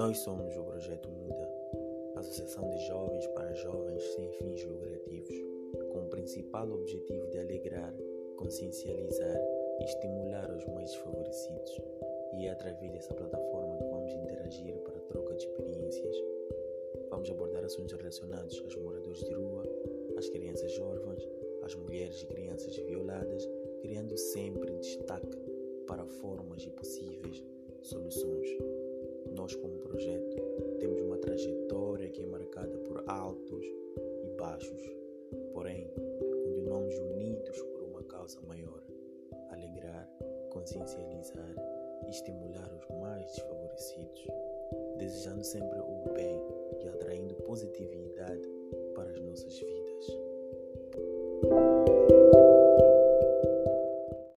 Nós somos o Projeto Muda, Associação de Jovens para Jovens sem fins lucrativos, com o principal objetivo de alegrar, consciencializar e estimular os mais desfavorecidos. E é através dessa plataforma que vamos interagir para a troca de experiências. Vamos abordar assuntos relacionados aos moradores de rua, às crianças órfãs, às mulheres e crianças violadas, criando sempre destaque para formas e possíveis soluções. Projeto, temos uma trajetória que é marcada por altos e baixos, porém, continuamos unidos por uma causa maior: alegrar, consciencializar e estimular os mais desfavorecidos, desejando sempre o bem e atraindo positividade para as nossas vidas.